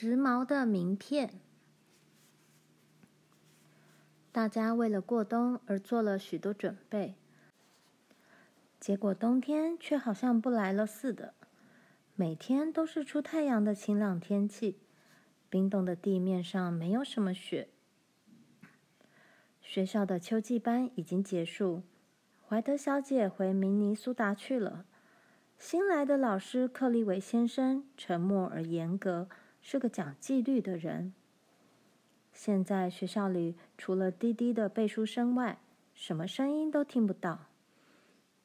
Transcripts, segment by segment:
时髦的名片。大家为了过冬而做了许多准备，结果冬天却好像不来了似的。每天都是出太阳的晴朗天气，冰冻的地面上没有什么雪。学校的秋季班已经结束，怀德小姐回明尼苏达去了。新来的老师克利维先生沉默而严格，是个讲纪律的人。现在学校里除了低低的背书声外，什么声音都听不到。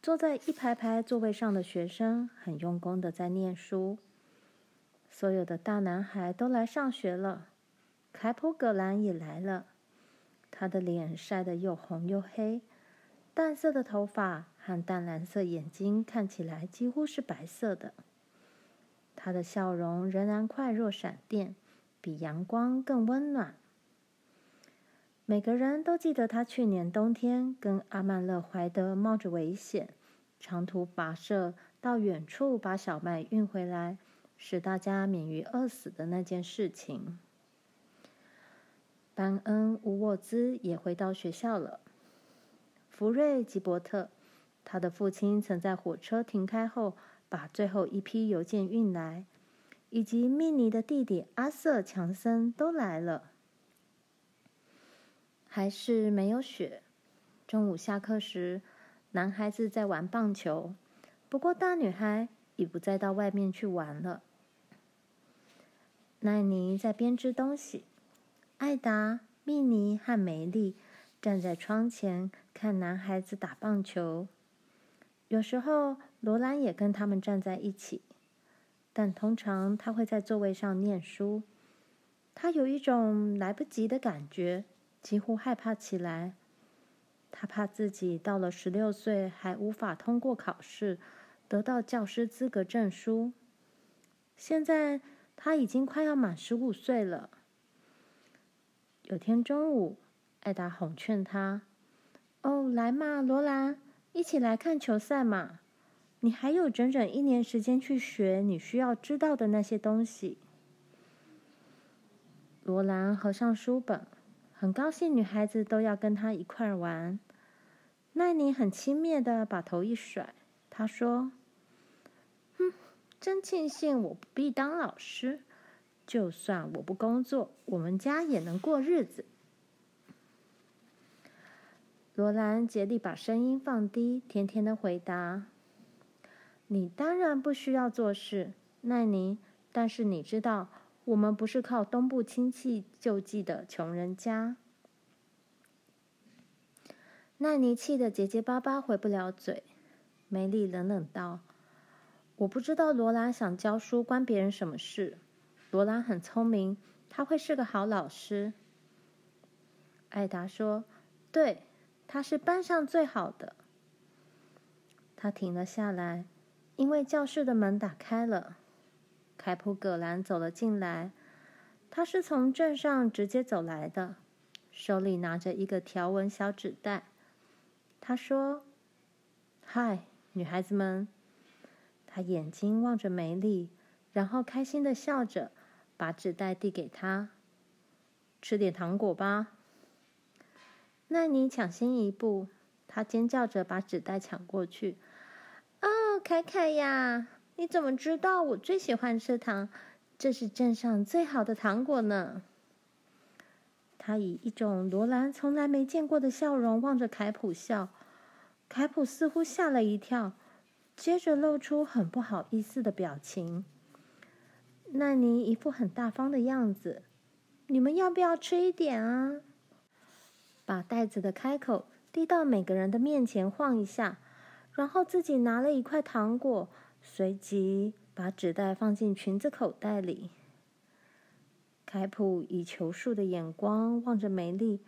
坐在一排排座位上的学生很用功的在念书。所有的大男孩都来上学了，凯普·葛兰也来了。他的脸晒得又红又黑，淡色的头发和淡蓝色眼睛看起来几乎是白色的。他的笑容仍然快若闪电，比阳光更温暖。每个人都记得他去年冬天跟阿曼勒·怀德冒着危险，长途跋涉到远处把小麦运回来，使大家免于饿死的那件事情。班恩·乌沃兹也回到学校了。福瑞·吉伯特，他的父亲曾在火车停开后把最后一批邮件运来，以及密尼的弟弟阿瑟·强森都来了。还是没有雪。中午下课时，男孩子在玩棒球，不过大女孩已不再到外面去玩了。奈尼在编织东西。艾达、米妮和梅丽站在窗前看男孩子打棒球。有时候罗兰也跟他们站在一起，但通常他会在座位上念书。他有一种来不及的感觉，几乎害怕起来。他怕自己到了十六岁还无法通过考试，得到教师资格证书。现在他已经快要满十五岁了。有天中午，艾达哄劝他：“哦，来嘛，罗兰，一起来看球赛嘛！你还有整整一年时间去学你需要知道的那些东西。”罗兰合上书本，很高兴女孩子都要跟他一块玩。奈尼很轻蔑地把头一甩，她说：“哼，真庆幸我不必当老师。”就算我不工作，我们家也能过日子。罗兰竭力把声音放低，甜甜的回答：“你当然不需要做事，奈尼。但是你知道，我们不是靠东部亲戚救济的穷人家。”奈尼气得结结巴巴，回不了嘴。梅丽冷冷道：“我不知道罗兰想教书关别人什么事。”罗兰很聪明，他会是个好老师。艾达说：“对，他是班上最好的。”他停了下来，因为教室的门打开了。凯普·葛兰走了进来，他是从镇上直接走来的，手里拿着一个条纹小纸袋。他说：“嗨，女孩子们。”他眼睛望着梅丽，然后开心的笑着。把纸袋递给他，吃点糖果吧。奈尼抢先一步，他尖叫着把纸袋抢过去。凯凯呀，你怎么知道我最喜欢吃糖？这是镇上最好的糖果呢。他以一种罗兰从来没见过的笑容望着凯普笑，凯普似乎吓了一跳，接着露出很不好意思的表情。奈尼一副很大方的样子，你们要不要吃一点啊？把袋子的开口递到每个人的面前晃一下，然后自己拿了一块糖果，随即把纸袋放进裙子口袋里。凯普以求恕的眼光望着梅丽，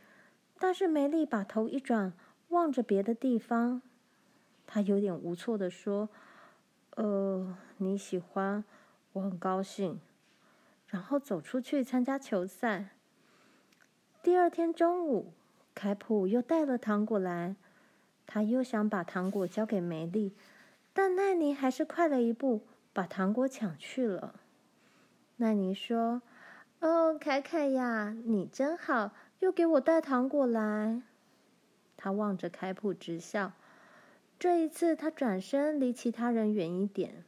但是梅丽把头一转，望着别的地方。她有点无措地说：“呃，你喜欢。”我很高兴，然后走出去参加球赛。第二天中午，凯普又带了糖果来，他又想把糖果交给梅丽，但奈尼还是快了一步，把糖果抢去了。奈尼说：“哦，凯凯呀，你真好，又给我带糖果来。他望着凯普直笑。这一次，他转身离其他人远一点。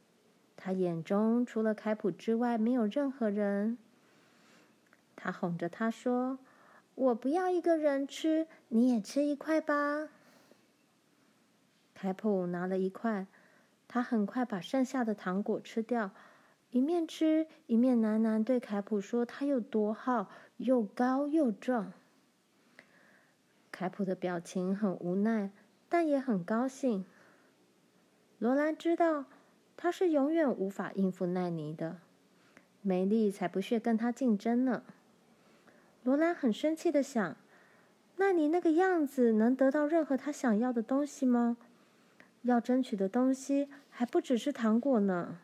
他眼中除了凯普之外，没有任何人。他哄着他说：“我不要一个人吃，你也吃一块吧。”凯普拿了一块，他很快把剩下的糖果吃掉，一面吃一面喃喃对凯普说：“他有多好，又高又壮。”凯普的表情很无奈。但也很高兴。罗兰知道他是永远无法应付奈尼的，梅丽才不屑跟他竞争呢。罗兰很生气的想：奈尼那个样子能得到任何他想要的东西吗？要争取的东西还不只是糖果呢。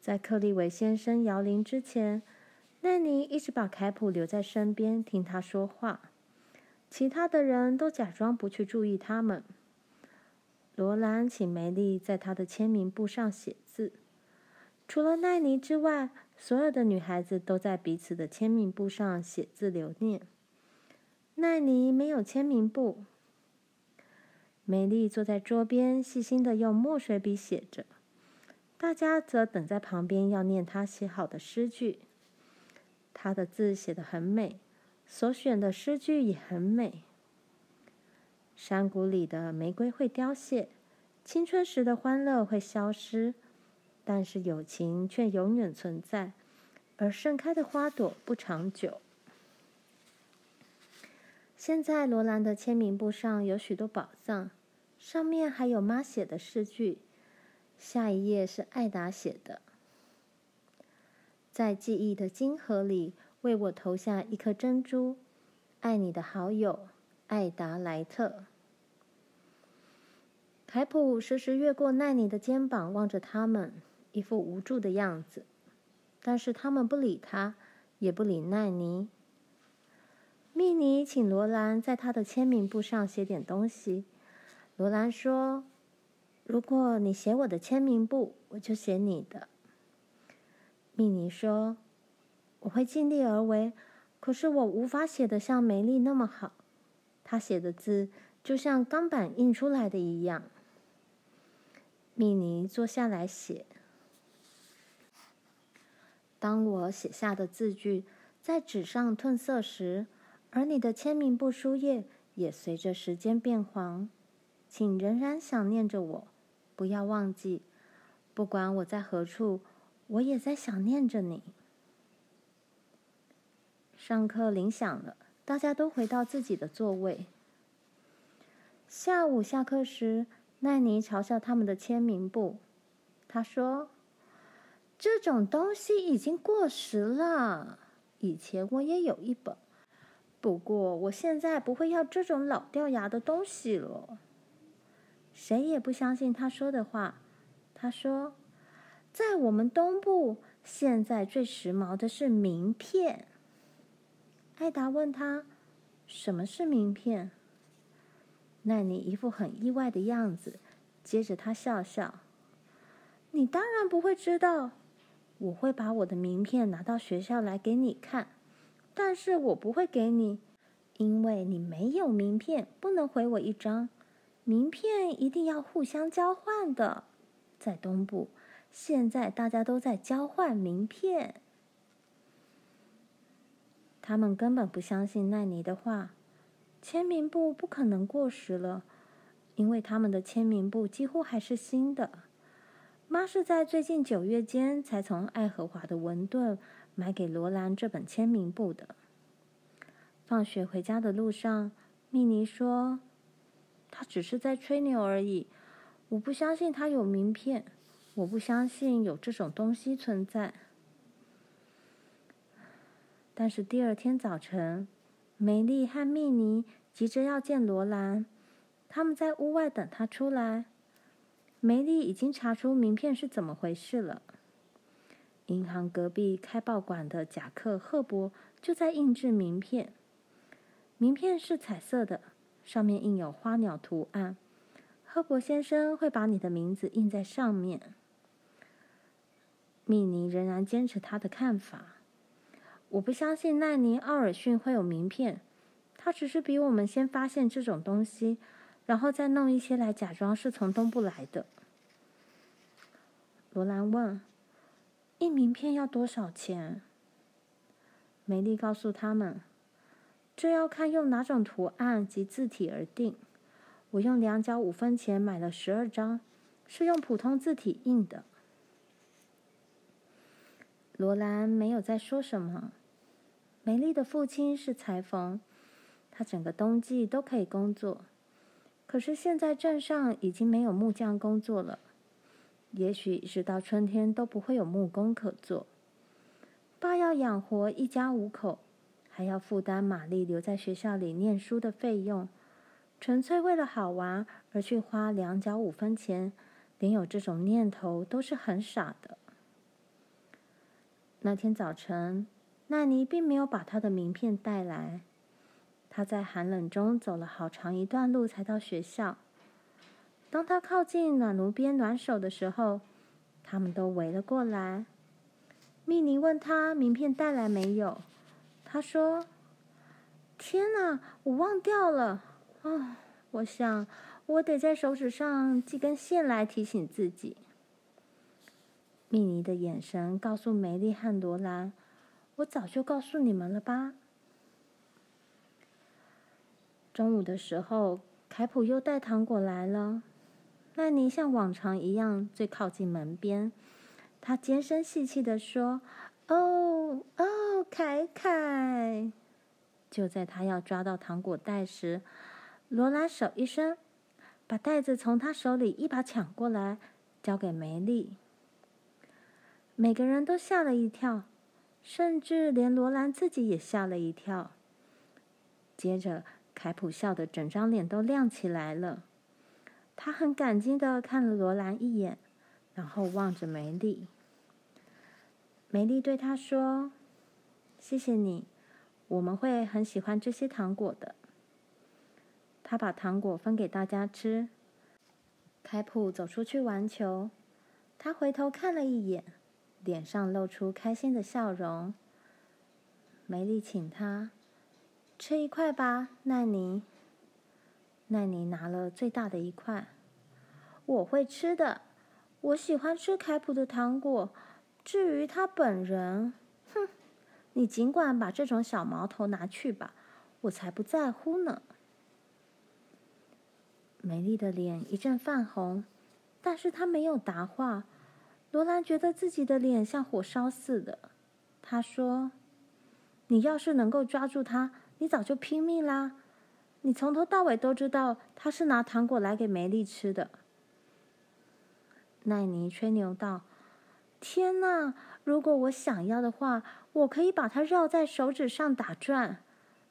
在克利维先生摇铃之前，奈尼一直把凯普留在身边听他说话。其他的人都假装不去注意他们。罗兰请梅丽在他的签名簿上写字。除了奈尼之外，所有的女孩子都在彼此的签名簿上写字留念。奈尼没有签名簿。美丽坐在桌边，细心的用墨水笔写着。大家则等在旁边，要念她写好的诗句。她的字写得很美。所选的诗句也很美。山谷里的玫瑰会凋谢，青春时的欢乐会消失，但是友情却永远存在。而盛开的花朵不长久。现在罗兰的签名簿上有许多宝藏，上面还有妈写的诗句。下一页是艾达写的，在记忆的金河里。为我投下一颗珍珠，爱你的好友艾达莱特。凯普时时越过奈妮的肩膀，望着他们，一副无助的样子。但是他们不理他，也不理奈妮。米妮请罗兰在他的签名簿上写点东西。罗兰说：“如果你写我的签名簿，我就写你的。”米妮说。我会尽力而为，可是我无法写得像梅丽那么好。她写的字就像钢板印出来的一样。米妮坐下来写。当我写下的字句在纸上褪色时，而你的签名簿书页也随着时间变黄，请仍然想念着我，不要忘记，不管我在何处，我也在想念着你。上课铃响了，大家都回到自己的座位。下午下课时，奈妮嘲笑他们的签名簿。她说：“这种东西已经过时了。以前我也有一本，不过我现在不会要这种老掉牙的东西了。”谁也不相信他说的话。他说：“在我们东部，现在最时髦的是名片。”艾达问他：“什么是名片？”奈尼一副很意外的样子，接着他笑笑：“你当然不会知道。我会把我的名片拿到学校来给你看，但是我不会给你，因为你没有名片，不能回我一张。名片一定要互相交换的。在东部，现在大家都在交换名片。”他们根本不相信奈妮的话，签名簿不可能过时了，因为他们的签名簿几乎还是新的。妈是在最近九月间才从爱荷华的文顿买给罗兰这本签名簿的。放学回家的路上，蜜妮说：“他只是在吹牛而已，我不相信他有名片，我不相信有这种东西存在。”但是第二天早晨，梅丽和蜜妮急着要见罗兰，他们在屋外等他出来。梅丽已经查出名片是怎么回事了。银行隔壁开报馆的贾克·赫伯就在印制名片，名片是彩色的，上面印有花鸟图案。赫伯先生会把你的名字印在上面。米妮仍然坚持他的看法。我不相信奈尼·奥尔逊会有名片，他只是比我们先发现这种东西，然后再弄一些来假装是从东部来的。罗兰问：“印名片要多少钱？”梅丽告诉他们：“这要看用哪种图案及字体而定。我用两角五分钱买了十二张，是用普通字体印的。”罗兰没有再说什么。梅丽的父亲是裁缝，他整个冬季都可以工作。可是现在镇上已经没有木匠工作了，也许一直到春天都不会有木工可做。爸要养活一家五口，还要负担玛丽留在学校里念书的费用，纯粹为了好玩而去花两角五分钱，连有这种念头都是很傻的。那天早晨，奈尼并没有把他的名片带来。他在寒冷中走了好长一段路才到学校。当他靠近暖炉边暖手的时候，他们都围了过来。蜜妮问他名片带来没有？他说：“天哪，我忘掉了。哦，我想我得在手指上系根线来提醒自己。”蜜妮的眼神告诉梅丽和罗兰：“我早就告诉你们了吧。”中午的时候，凯普又带糖果来了。曼尼像往常一样最靠近门边，他尖声细气地说：“哦哦，凯凯！”就在他要抓到糖果袋时，罗兰手一伸，把袋子从他手里一把抢过来，交给梅丽。每个人都吓了一跳，甚至连罗兰自己也吓了一跳。接着，凯普笑得整张脸都亮起来了。他很感激的看了罗兰一眼，然后望着梅丽。梅丽对他说：“谢谢你，我们会很喜欢这些糖果的。”他把糖果分给大家吃。凯普走出去玩球，他回头看了一眼。脸上露出开心的笑容。梅丽请他吃一块吧，奈尼。奈尼拿了最大的一块。我会吃的，我喜欢吃凯普的糖果。至于他本人，哼，你尽管把这种小毛头拿去吧，我才不在乎呢。美丽的脸一阵泛红，但是她没有答话。罗兰觉得自己的脸像火烧似的。他说：“你要是能够抓住他，你早就拼命啦！你从头到尾都知道他是拿糖果来给梅丽吃的。”奈尼吹牛道：“天哪！如果我想要的话，我可以把它绕在手指上打转。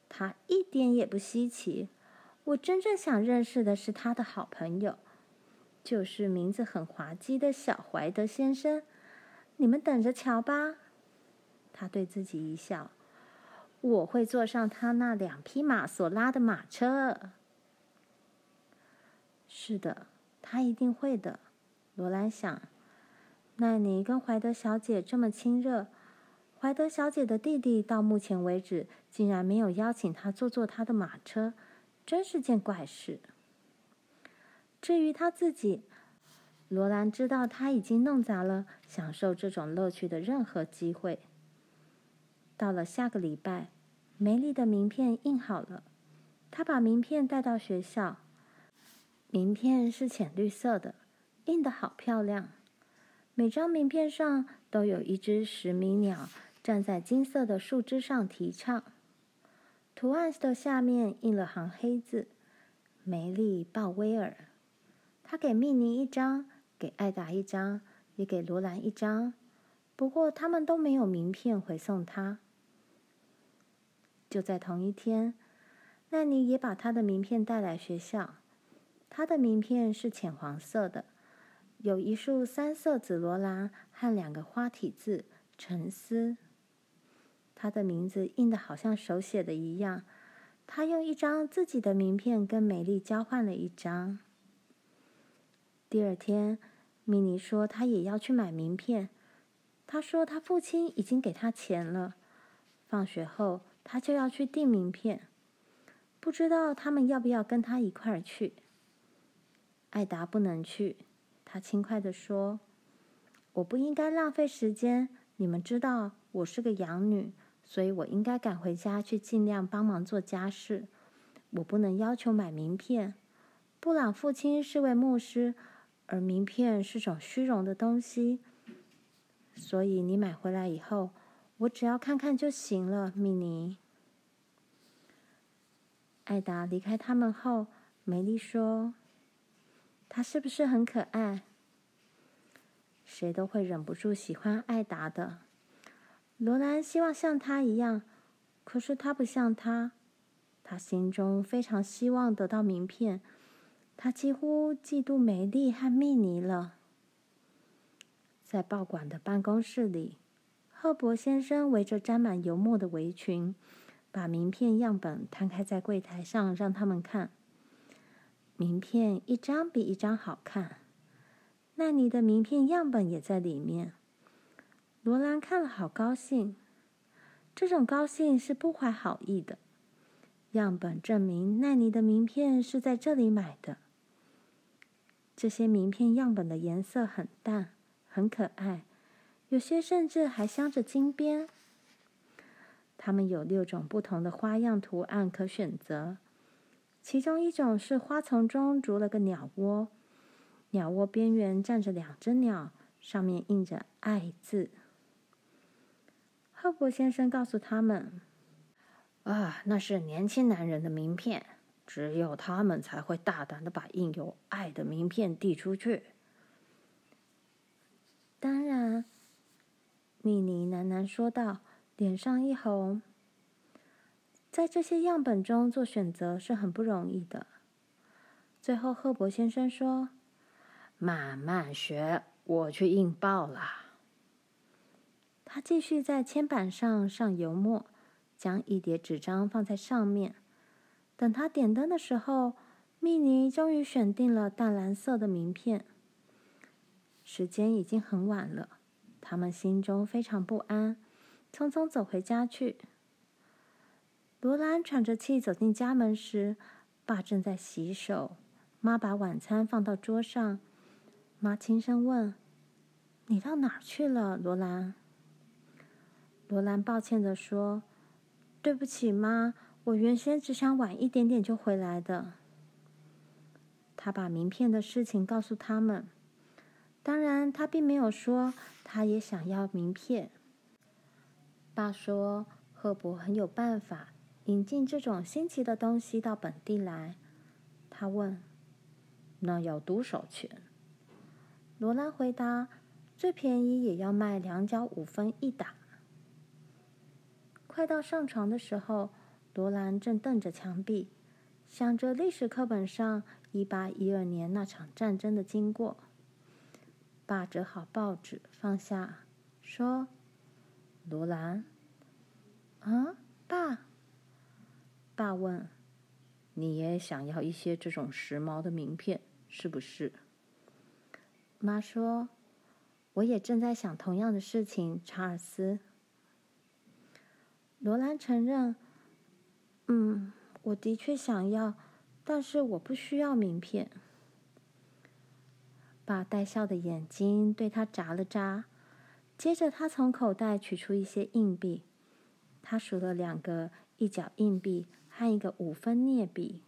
他一点也不稀奇。我真正想认识的是他的好朋友。”就是名字很滑稽的小怀德先生，你们等着瞧吧。他对自己一笑，我会坐上他那两匹马所拉的马车。是的，他一定会的。罗兰想，奈尼跟怀德小姐这么亲热，怀德小姐的弟弟到目前为止竟然没有邀请他坐坐他的马车，真是件怪事。至于他自己，罗兰知道他已经弄砸了享受这种乐趣的任何机会。到了下个礼拜，梅丽的名片印好了，她把名片带到学校。名片是浅绿色的，印得好漂亮。每张名片上都有一只时鸣鸟站在金色的树枝上啼唱。图案的下面印了行黑字：“梅丽·鲍威尔。”他给蜜妮一张，给艾达一张，也给罗兰一张。不过他们都没有名片回送他。就在同一天，奈尼也把他的名片带来学校。他的名片是浅黄色的，有一束三色紫罗兰和两个花体字“沉思”。他的名字印得好像手写的一样。他用一张自己的名片跟美丽交换了一张。第二天，米妮说她也要去买名片，他说他父亲已经给他钱了，放学后他就要去订名片，不知道他们要不要跟他一块儿去。艾达不能去，他轻快地说：“我不应该浪费时间。你们知道我是个养女，所以我应该赶回家去尽量帮忙做家事。我不能要求买名片。布朗父亲是位牧师，而名片是种虚荣的东西。”所以你买回来以后，我只要看看就行了，米妮。艾达离开他们后，梅丽说：“他是不是很可爱？谁都会忍不住喜欢艾达的。罗兰希望像他一样，可是他不像他。他心中非常希望得到名片，他几乎嫉妒梅丽和米妮了。”在报馆的办公室里，赫伯先生围着沾满油墨的围裙，把名片样本摊开在柜台上，让他们看。名片一张比一张好看，奈妮的名片样本也在里面。罗兰看了好高兴，这种高兴是不怀好意的。样本证明奈尼的名片是在这里买的。这些名片样本的颜色很淡。很可爱，有些甚至还镶着金边。它们有六种不同的花样图案可选择，其中一种是花丛中筑了个鸟窝，鸟窝边缘站着两只鸟，上面印着“爱”字。赫伯先生告诉他们：“啊，那是年轻男人的名片，只有他们才会大胆地把印有‘爱’的名片递出去。”当然，米妮喃喃说道，脸上一红。在这些样本中做选择是很不容易的。最后，赫伯先生说：“慢慢学，我去印报啦。”他继续在铅板上上油墨，将一叠纸张放在上面。等他点灯的时候，米妮终于选定了淡蓝色的名片。时间已经很晚了，他们心中非常不安，匆匆走回家去。罗兰喘着气走进家门时，爸正在洗手，妈把晚餐放到桌上。妈轻声问：“你到哪儿去了，罗兰？”罗兰抱歉地说：“对不起，妈，我原先只想晚一点点就回来的。”他把名片的事情告诉他们。当然，他并没有说他也想要名片。爸说，赫伯很有办法引进这种新奇的东西到本地来。他问：“那要多少钱？”罗兰回答：“最便宜也要卖两角五分一打。”快到上床的时候，罗兰正瞪着墙壁，想着历史课本上一八一二年那场战争的经过。爸折好报纸，放下，说：“罗兰，啊，爸。”爸问：“你也想要一些这种时髦的名片，是不是？”妈说：“我也正在想同样的事情，查尔斯。”罗兰承认：“嗯，我的确想要，但是我不需要名片。”爸带笑的眼睛对他眨了眨，接着他从口袋取出一些硬币，他数了两个一角硬币和一个五分镍币。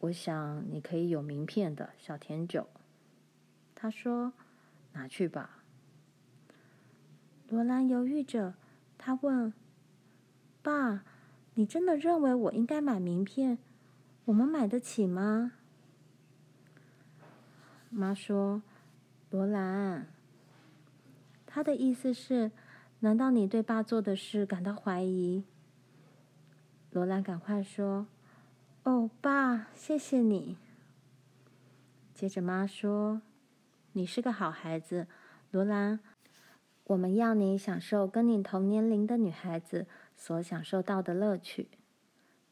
我想你可以有名片的，小甜酒。他说：“拿去吧。”罗兰犹豫着，他问：“爸，你真的认为我应该买名片？我们买得起吗？”妈说：“罗兰，他的意思是，难道你对爸做的事感到怀疑？”罗兰赶快说：“哦，爸，谢谢你。”接着妈说：“你是个好孩子，罗兰。我们要你享受跟你同年龄的女孩子所享受到的乐趣。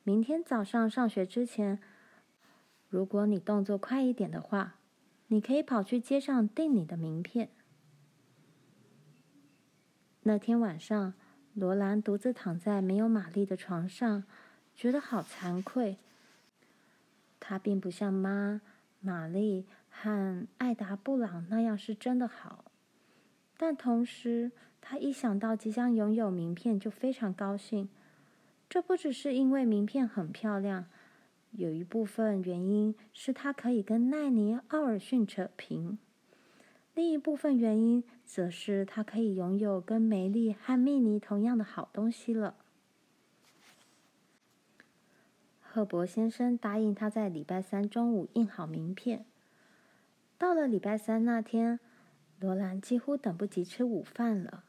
明天早上上学之前，如果你动作快一点的话。”你可以跑去街上订你的名片。那天晚上，罗兰独自躺在没有玛丽的床上，觉得好惭愧。她并不像妈、玛丽和艾达·布朗那样是真的好，但同时，她一想到即将拥有名片就非常高兴。这不只是因为名片很漂亮，有一部分原因是她可以跟奈尼·奥尔逊扯平，另一部分原因则是她可以拥有跟梅丽和蜜妮同样的好东西了。赫伯先生答应她在礼拜三中午印好名片。到了礼拜三那天，罗兰几乎等不及吃午饭了，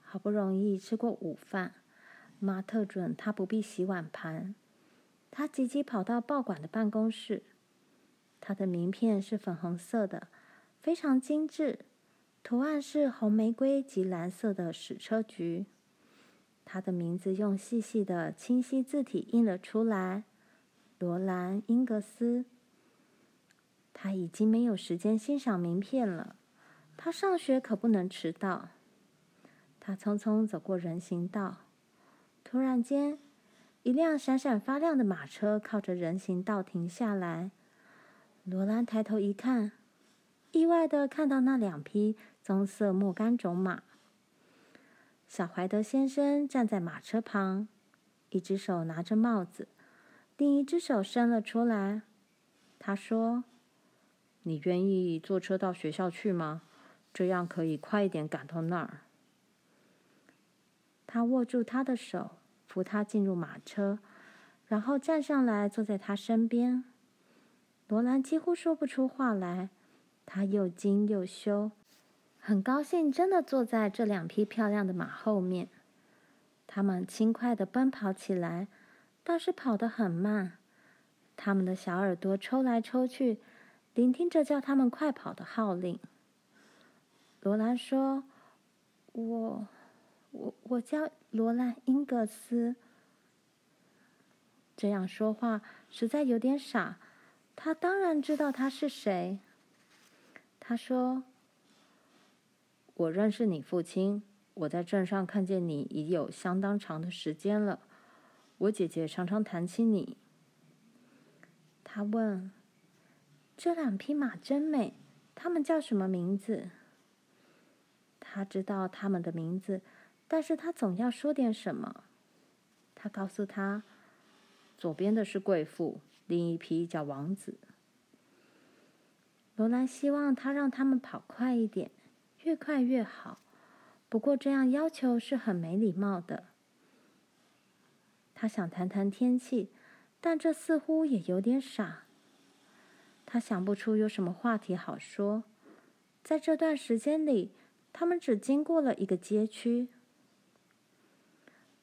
好不容易吃过午饭。妈特准他不必洗碗盘，他急急跑到报馆的办公室。他的名片是粉红色的，非常精致，图案是红玫瑰及蓝色的矢车菊。他的名字用细细的清晰字体印了出来：罗兰·英格斯。他已经没有时间欣赏名片了，他上学可不能迟到。他匆匆走过人行道。突然间，一辆闪闪发亮的马车靠着人行道停下来。罗兰抬头一看，意外地看到那两匹棕色莫甘种马。小怀德先生站在马车旁，一只手拿着帽子，另一只手伸了出来。他说：“你愿意坐车到学校去吗？这样可以快一点赶到那儿。”他握住他的手。扶他进入马车，然后站上来坐在他身边。罗兰几乎说不出话来，他又惊又羞，很高兴真的坐在这两匹漂亮的马后面。他们轻快地奔跑起来，但是跑得很慢。他们的小耳朵抽来抽去，聆听着叫他们快跑的号令。罗兰说：“我。”我我叫罗兰·英格斯。这样说话实在有点傻。他当然知道他是谁。他说：“我认识你父亲。我在镇上看见你已有相当长的时间了。我姐姐常常谈起你。”他问：“这两匹马真美，它们叫什么名字？”他知道他们的名字。但是他总要说点什么。他告诉他，左边的是贵妇，另一匹叫王子。罗兰希望他让他们跑快一点，越快越好。不过这样要求是很没礼貌的。他想谈谈天气，但这似乎也有点傻。他想不出有什么话题好说。在这段时间里，他们只经过了一个街区。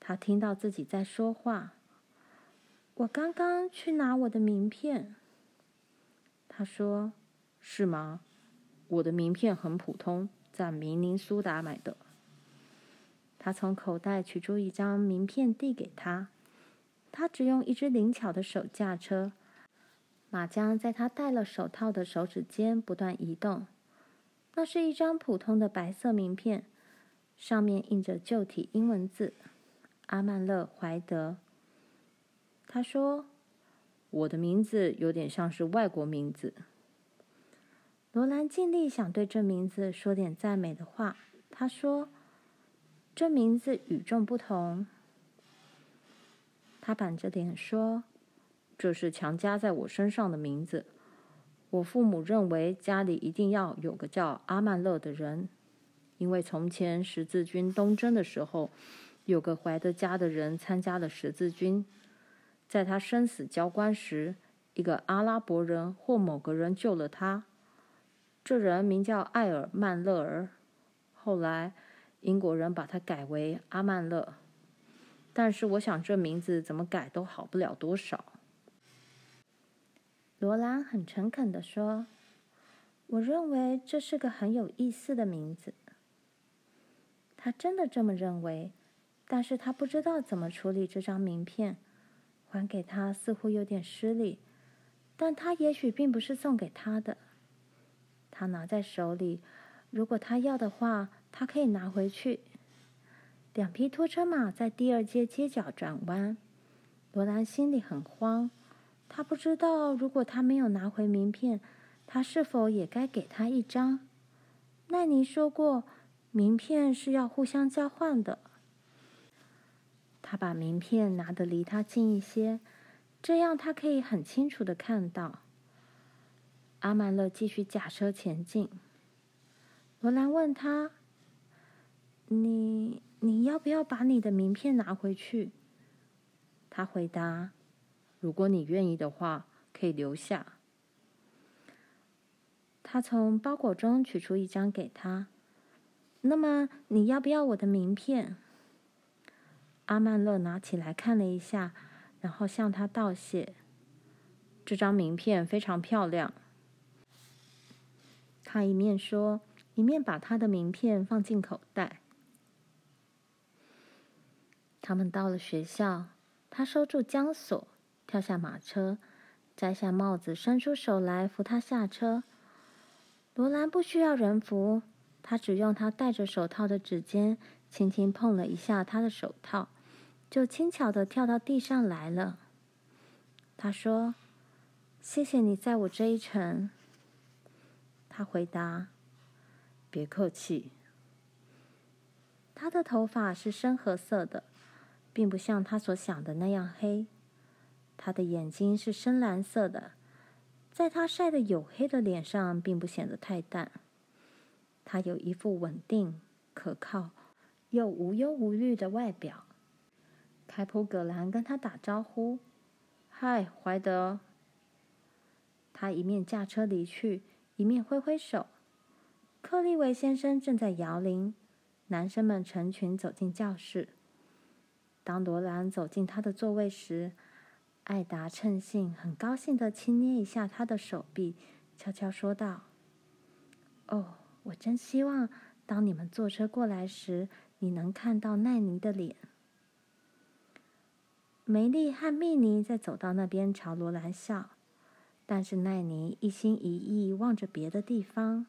他听到自己在说话。我刚刚去拿我的名片。他说：“是吗？我的名片很普通，在明尼苏达买的。”他从口袋取出一张名片递给他。他只用一只灵巧的手驾车，马缰在他戴了手套的手指间不断移动。那是一张普通的白色名片，上面印着旧体英文字。阿曼勒·怀德，他说：“我的名字有点像是外国名字。”罗兰尽力想对这名字说点赞美的话。他说：“这名字与众不同。”他板着脸说：“这是强加在我身上的名字。我父母认为家里一定要有个叫阿曼勒的人，因为从前十字军东征的时候。”有个怀德家的人参加了十字军，在他生死交关时，一个阿拉伯人或某个人救了他。这人名叫艾尔曼勒尔，后来英国人把他改为阿曼勒。但是我想这名字怎么改都好不了多少。罗兰很诚恳地说：“我认为这是个很有意思的名字。”他真的这么认为。但是他不知道怎么处理这张名片，还给他似乎有点失礼，但他也许并不是送给他的。他拿在手里，如果他要的话，他可以拿回去。两匹拖车马在第二街街角转弯。罗兰心里很慌，他不知道如果他没有拿回名片，他是否也该给他一张。奈尼说过，名片是要互相交换的。他把名片拿得离他近一些，这样他可以很清楚地看到。阿曼勒继续驾车前进。罗兰问他：“你你要不要把你的名片拿回去？”他回答：“如果你愿意的话，可以留下。”他从包裹中取出一张给他。那么你要不要我的名片？阿曼勒拿起来看了一下，然后向他道谢。这张名片非常漂亮。他一面说，一面把他的名片放进口袋。他们到了学校，他收住缰索，跳下马车，摘下帽子，伸出手来扶他下车。罗兰不需要人扶，他只用他戴着手套的指尖轻轻碰了一下他的手套，就轻巧的跳到地上来了。他说：“谢谢你载我这一程。”他回答：“别客气。”他的头发是深褐色的，并不像他所想的那样黑。他的眼睛是深蓝色的，在他晒得黝黑的脸上，并不显得太淡。他有一副稳定、可靠又无忧无虑的外表。开普·葛兰跟他打招呼：“嗨，怀德。”他一面驾车离去。一面挥挥手，克利维先生正在摇铃。男生们成群走进教室。当罗兰走进他的座位时，艾达趁兴很高兴地轻捏一下他的手臂，悄悄说道：“哦，我真希望当你们坐车过来时，你能看到奈尼的脸。”梅丽和蜜妮在走到那边朝罗兰笑。但是奈妮一心一意望着别的地方。